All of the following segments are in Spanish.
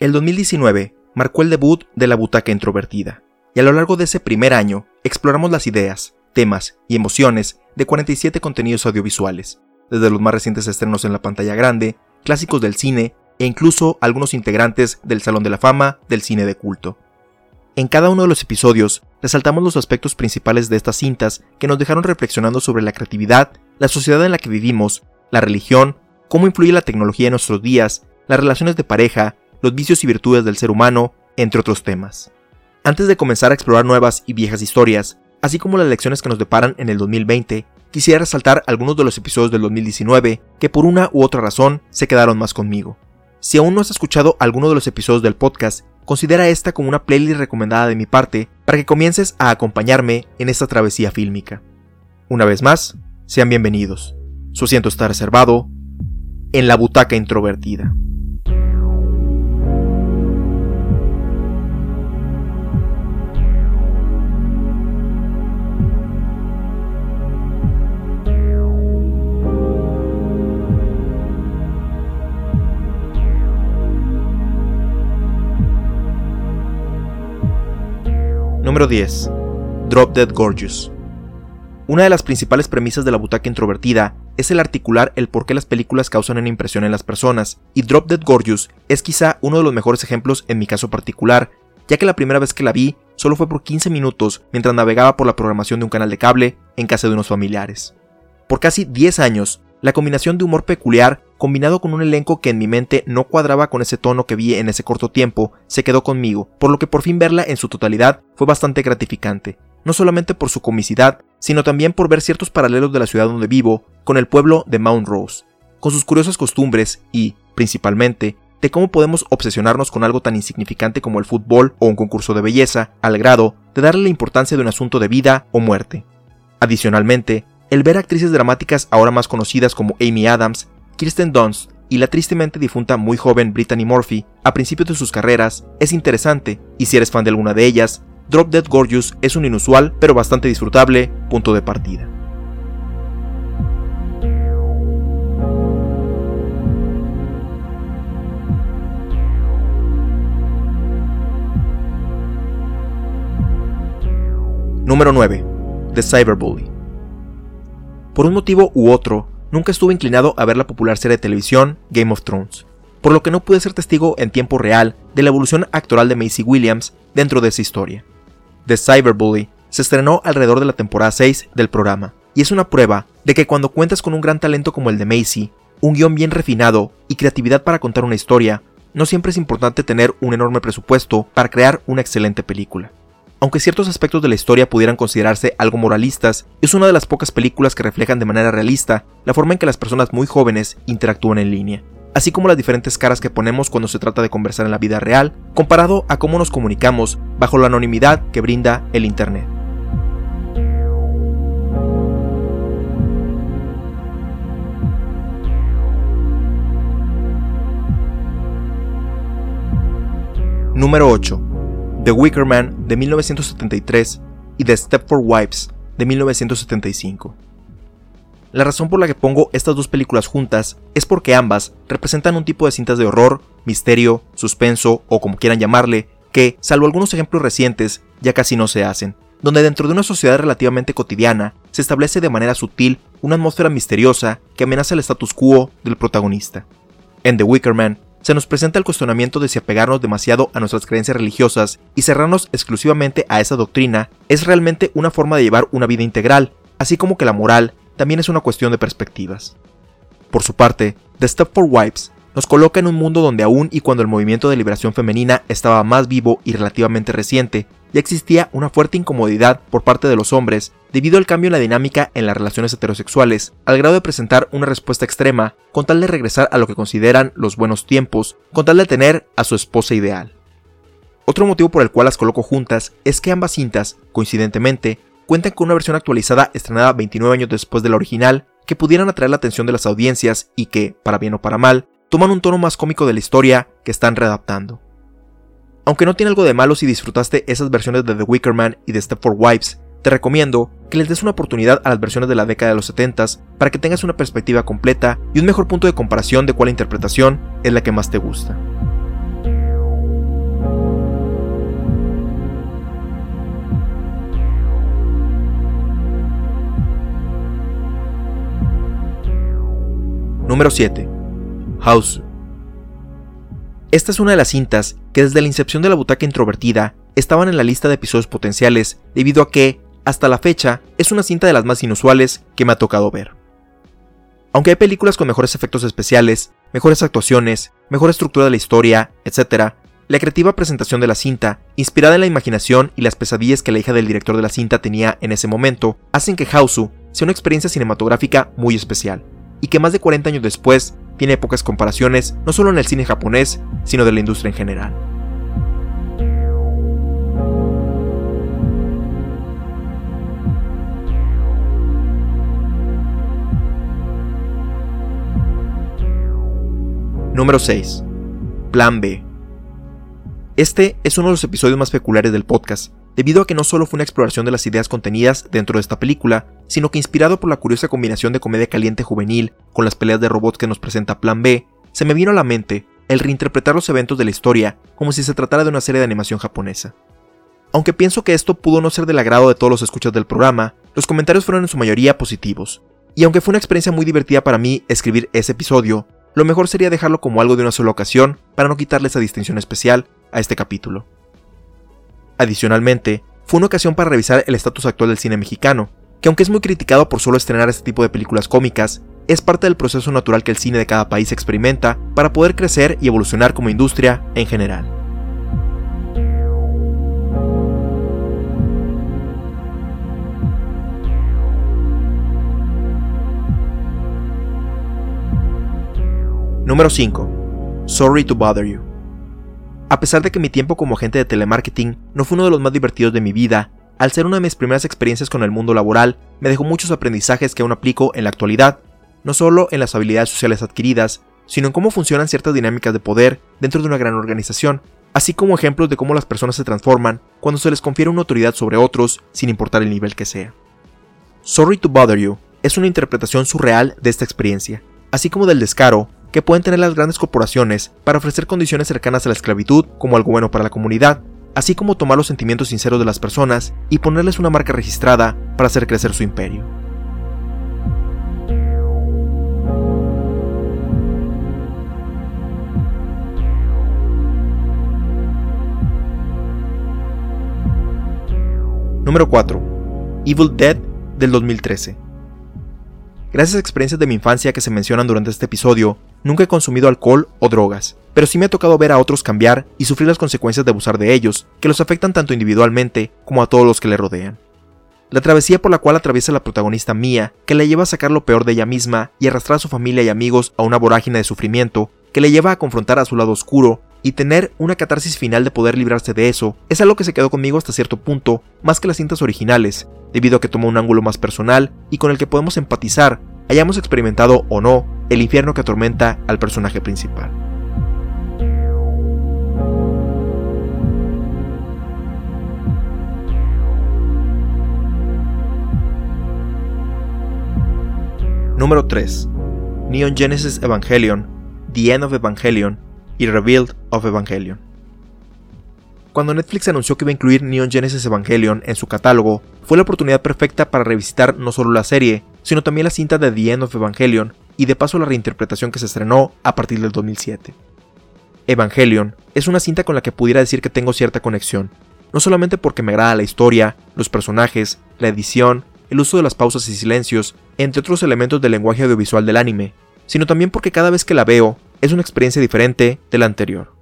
El 2019 marcó el debut de la butaca introvertida, y a lo largo de ese primer año exploramos las ideas, temas y emociones de 47 contenidos audiovisuales, desde los más recientes estrenos en la pantalla grande, clásicos del cine e incluso algunos integrantes del Salón de la Fama del cine de culto. En cada uno de los episodios resaltamos los aspectos principales de estas cintas que nos dejaron reflexionando sobre la creatividad, la sociedad en la que vivimos, la religión, cómo influye la tecnología en nuestros días, las relaciones de pareja, los vicios y virtudes del ser humano, entre otros temas. Antes de comenzar a explorar nuevas y viejas historias, así como las lecciones que nos deparan en el 2020, quisiera resaltar algunos de los episodios del 2019 que por una u otra razón se quedaron más conmigo. Si aún no has escuchado alguno de los episodios del podcast, considera esta como una playlist recomendada de mi parte para que comiences a acompañarme en esta travesía fílmica. Una vez más, sean bienvenidos. Su asiento está reservado en la butaca introvertida. Número 10. Drop Dead Gorgeous. Una de las principales premisas de la butaca introvertida es el articular el por qué las películas causan una impresión en las personas, y Drop Dead Gorgeous es quizá uno de los mejores ejemplos en mi caso particular, ya que la primera vez que la vi solo fue por 15 minutos mientras navegaba por la programación de un canal de cable en casa de unos familiares. Por casi 10 años, la combinación de humor peculiar combinado con un elenco que en mi mente no cuadraba con ese tono que vi en ese corto tiempo, se quedó conmigo, por lo que por fin verla en su totalidad fue bastante gratificante, no solamente por su comicidad, sino también por ver ciertos paralelos de la ciudad donde vivo con el pueblo de Mount Rose, con sus curiosas costumbres y, principalmente, de cómo podemos obsesionarnos con algo tan insignificante como el fútbol o un concurso de belleza, al grado de darle la importancia de un asunto de vida o muerte. Adicionalmente, el ver actrices dramáticas ahora más conocidas como Amy Adams Kirsten Dunst y la tristemente difunta muy joven Brittany Murphy a principios de sus carreras es interesante, y si eres fan de alguna de ellas, Drop Dead Gorgeous es un inusual pero bastante disfrutable punto de partida. Número 9. The Cyberbully. Por un motivo u otro, nunca estuve inclinado a ver la popular serie de televisión Game of Thrones, por lo que no pude ser testigo en tiempo real de la evolución actoral de Macy Williams dentro de esa historia. The Cyberbully se estrenó alrededor de la temporada 6 del programa, y es una prueba de que cuando cuentas con un gran talento como el de Macy, un guion bien refinado y creatividad para contar una historia, no siempre es importante tener un enorme presupuesto para crear una excelente película. Aunque ciertos aspectos de la historia pudieran considerarse algo moralistas, es una de las pocas películas que reflejan de manera realista la forma en que las personas muy jóvenes interactúan en línea, así como las diferentes caras que ponemos cuando se trata de conversar en la vida real, comparado a cómo nos comunicamos bajo la anonimidad que brinda el Internet. Número 8. The Wicker Man de 1973 y The Stepford Wives de 1975. La razón por la que pongo estas dos películas juntas es porque ambas representan un tipo de cintas de horror, misterio, suspenso o como quieran llamarle, que, salvo algunos ejemplos recientes, ya casi no se hacen, donde dentro de una sociedad relativamente cotidiana se establece de manera sutil una atmósfera misteriosa que amenaza el status quo del protagonista. En The Wicker Man se nos presenta el cuestionamiento de si apegarnos demasiado a nuestras creencias religiosas y cerrarnos exclusivamente a esa doctrina es realmente una forma de llevar una vida integral, así como que la moral también es una cuestión de perspectivas. Por su parte, The Step for Wives nos coloca en un mundo donde aún y cuando el movimiento de liberación femenina estaba más vivo y relativamente reciente, ya existía una fuerte incomodidad por parte de los hombres debido al cambio en la dinámica en las relaciones heterosexuales, al grado de presentar una respuesta extrema con tal de regresar a lo que consideran los buenos tiempos, con tal de tener a su esposa ideal. Otro motivo por el cual las coloco juntas es que ambas cintas, coincidentemente, cuentan con una versión actualizada estrenada 29 años después de la original, que pudieran atraer la atención de las audiencias y que, para bien o para mal, toman un tono más cómico de la historia que están readaptando. Aunque no tiene algo de malo si disfrutaste esas versiones de The Wicker Man y de Stepford Wives, te recomiendo que les des una oportunidad a las versiones de la década de los 70 para que tengas una perspectiva completa y un mejor punto de comparación de cuál interpretación es la que más te gusta. Número 7. House. Esta es una de las cintas que desde la incepción de la butaca introvertida estaban en la lista de episodios potenciales debido a que, hasta la fecha, es una cinta de las más inusuales que me ha tocado ver. Aunque hay películas con mejores efectos especiales, mejores actuaciones, mejor estructura de la historia, etc., la creativa presentación de la cinta, inspirada en la imaginación y las pesadillas que la hija del director de la cinta tenía en ese momento, hacen que Hausu sea una experiencia cinematográfica muy especial, y que más de 40 años después tiene pocas comparaciones no solo en el cine japonés, sino de la industria en general. Número 6. Plan B. Este es uno de los episodios más peculiares del podcast, debido a que no solo fue una exploración de las ideas contenidas dentro de esta película, sino que inspirado por la curiosa combinación de comedia caliente juvenil con las peleas de robots que nos presenta Plan B, se me vino a la mente el reinterpretar los eventos de la historia como si se tratara de una serie de animación japonesa. Aunque pienso que esto pudo no ser del agrado de todos los escuchas del programa, los comentarios fueron en su mayoría positivos, y aunque fue una experiencia muy divertida para mí escribir ese episodio, lo mejor sería dejarlo como algo de una sola ocasión para no quitarle esa distinción especial a este capítulo. Adicionalmente, fue una ocasión para revisar el estatus actual del cine mexicano, que aunque es muy criticado por solo estrenar este tipo de películas cómicas, es parte del proceso natural que el cine de cada país experimenta para poder crecer y evolucionar como industria en general. Número 5. Sorry to Bother You. A pesar de que mi tiempo como agente de telemarketing no fue uno de los más divertidos de mi vida, al ser una de mis primeras experiencias con el mundo laboral, me dejó muchos aprendizajes que aún aplico en la actualidad, no solo en las habilidades sociales adquiridas, sino en cómo funcionan ciertas dinámicas de poder dentro de una gran organización, así como ejemplos de cómo las personas se transforman cuando se les confiere una autoridad sobre otros, sin importar el nivel que sea. Sorry to Bother You es una interpretación surreal de esta experiencia, así como del descaro que pueden tener las grandes corporaciones para ofrecer condiciones cercanas a la esclavitud como algo bueno para la comunidad, así como tomar los sentimientos sinceros de las personas y ponerles una marca registrada para hacer crecer su imperio. Número 4. Evil Dead del 2013. Gracias a experiencias de mi infancia que se mencionan durante este episodio, Nunca he consumido alcohol o drogas, pero sí me ha tocado ver a otros cambiar y sufrir las consecuencias de abusar de ellos, que los afectan tanto individualmente como a todos los que le rodean. La travesía por la cual atraviesa la protagonista Mia, que le lleva a sacar lo peor de ella misma y arrastrar a su familia y amigos a una vorágine de sufrimiento, que le lleva a confrontar a su lado oscuro y tener una catarsis final de poder librarse de eso, es algo que se quedó conmigo hasta cierto punto, más que las cintas originales, debido a que toma un ángulo más personal y con el que podemos empatizar, hayamos experimentado o no el infierno que atormenta al personaje principal. Número 3. Neon Genesis Evangelion, The End of Evangelion y Revealed of Evangelion. Cuando Netflix anunció que iba a incluir Neon Genesis Evangelion en su catálogo, fue la oportunidad perfecta para revisitar no solo la serie, sino también la cinta de The End of Evangelion y de paso la reinterpretación que se estrenó a partir del 2007. Evangelion es una cinta con la que pudiera decir que tengo cierta conexión, no solamente porque me agrada la historia, los personajes, la edición, el uso de las pausas y silencios, entre otros elementos del lenguaje audiovisual del anime, sino también porque cada vez que la veo es una experiencia diferente de la anterior.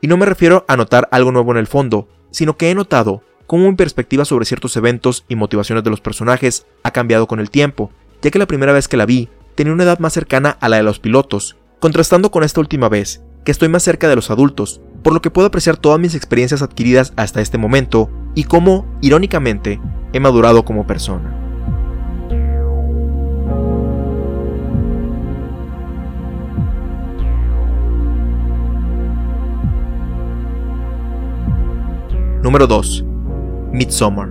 Y no me refiero a notar algo nuevo en el fondo, sino que he notado cómo mi perspectiva sobre ciertos eventos y motivaciones de los personajes ha cambiado con el tiempo, ya que la primera vez que la vi tenía una edad más cercana a la de los pilotos, contrastando con esta última vez, que estoy más cerca de los adultos, por lo que puedo apreciar todas mis experiencias adquiridas hasta este momento y cómo, irónicamente, he madurado como persona. Número 2. Midsommar.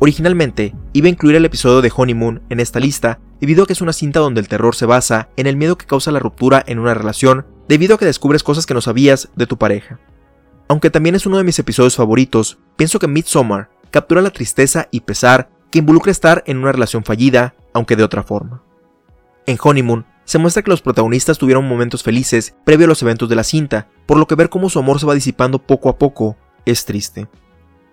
Originalmente, iba a incluir el episodio de Honeymoon en esta lista debido a que es una cinta donde el terror se basa en el miedo que causa la ruptura en una relación debido a que descubres cosas que no sabías de tu pareja. Aunque también es uno de mis episodios favoritos, pienso que Midsommar captura la tristeza y pesar que involucra estar en una relación fallida, aunque de otra forma. En Honeymoon se muestra que los protagonistas tuvieron momentos felices previo a los eventos de la cinta, por lo que ver cómo su amor se va disipando poco a poco es triste.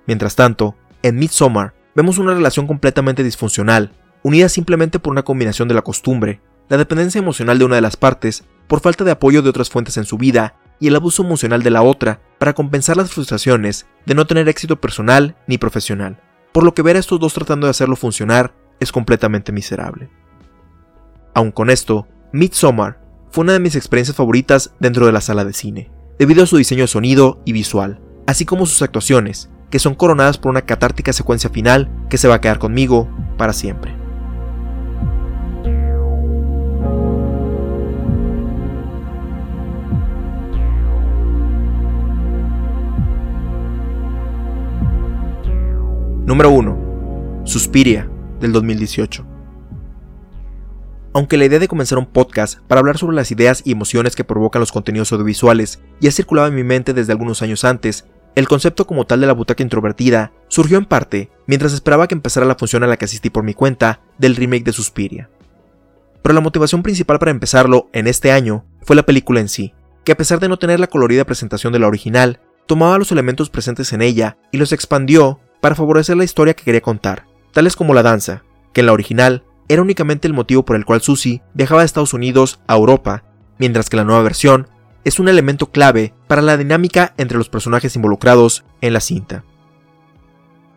Mientras tanto, en Midsommar vemos una relación completamente disfuncional, unida simplemente por una combinación de la costumbre, la dependencia emocional de una de las partes, por falta de apoyo de otras fuentes en su vida, y el abuso emocional de la otra para compensar las frustraciones de no tener éxito personal ni profesional, por lo que ver a estos dos tratando de hacerlo funcionar es completamente miserable. Aun con esto, Midsommar fue una de mis experiencias favoritas dentro de la sala de cine, debido a su diseño de sonido y visual, así como sus actuaciones, que son coronadas por una catártica secuencia final que se va a quedar conmigo para siempre. Número 1. Suspiria, del 2018. Aunque la idea de comenzar un podcast para hablar sobre las ideas y emociones que provocan los contenidos audiovisuales ya circulaba en mi mente desde algunos años antes, el concepto como tal de la butaca introvertida surgió en parte mientras esperaba que empezara la función a la que asistí por mi cuenta del remake de Suspiria. Pero la motivación principal para empezarlo en este año fue la película en sí, que a pesar de no tener la colorida presentación de la original, tomaba los elementos presentes en ella y los expandió para favorecer la historia que quería contar, tales como la danza, que en la original era únicamente el motivo por el cual Susie viajaba de Estados Unidos a Europa, mientras que la nueva versión es un elemento clave para la dinámica entre los personajes involucrados en la cinta.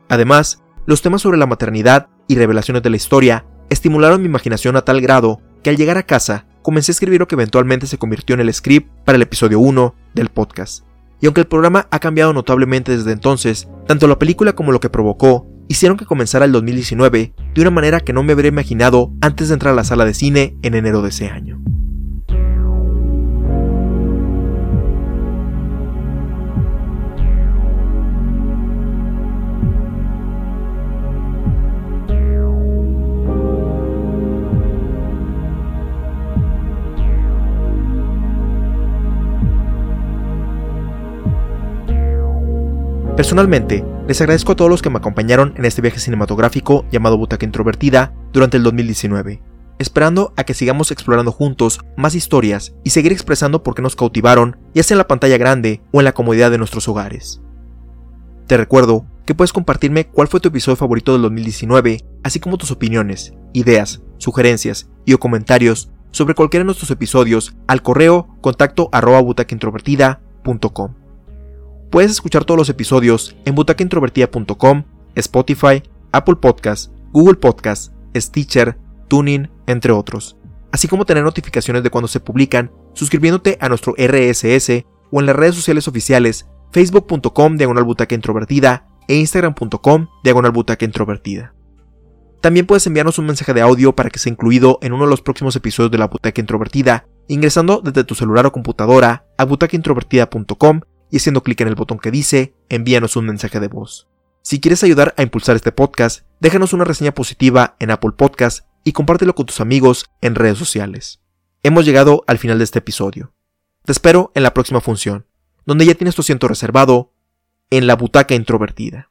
Además, los temas sobre la maternidad y revelaciones de la historia estimularon mi imaginación a tal grado que al llegar a casa comencé a escribir lo que eventualmente se convirtió en el script para el episodio 1 del podcast. Y aunque el programa ha cambiado notablemente desde entonces, tanto la película como lo que provocó hicieron que comenzara el 2019 de una manera que no me habría imaginado antes de entrar a la sala de cine en enero de ese año. Personalmente, les agradezco a todos los que me acompañaron en este viaje cinematográfico llamado Butaca Introvertida durante el 2019, esperando a que sigamos explorando juntos más historias y seguir expresando por qué nos cautivaron, ya sea en la pantalla grande o en la comodidad de nuestros hogares. Te recuerdo que puedes compartirme cuál fue tu episodio favorito del 2019, así como tus opiniones, ideas, sugerencias y o comentarios sobre cualquiera de nuestros episodios al correo contacto arroba. Puedes escuchar todos los episodios en butacaintrovertida.com, Spotify, Apple Podcasts, Google Podcasts, Stitcher, Tuning, entre otros. Así como tener notificaciones de cuando se publican, suscribiéndote a nuestro RSS o en las redes sociales oficiales facebook.com diagonal introvertida e instagram.com diagonal introvertida. También puedes enviarnos un mensaje de audio para que sea incluido en uno de los próximos episodios de la butaca introvertida, ingresando desde tu celular o computadora a butacaintrovertida.com y haciendo clic en el botón que dice envíanos un mensaje de voz. Si quieres ayudar a impulsar este podcast, déjanos una reseña positiva en Apple Podcast y compártelo con tus amigos en redes sociales. Hemos llegado al final de este episodio. Te espero en la próxima función, donde ya tienes tu asiento reservado en la butaca introvertida.